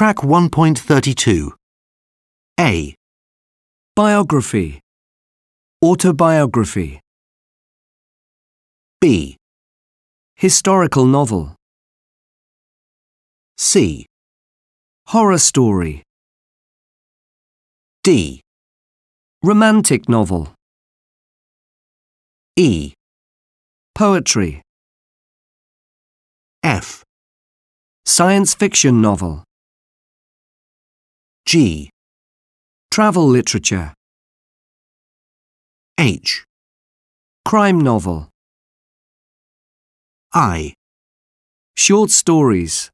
Track 1.32. A, Biography. Autobiography. B, Historical novel. C, Horror story. D, Romantic novel. E, Poetry. F, Science fiction novel. G, Travel literature. H, Crime novel. I. Short stories.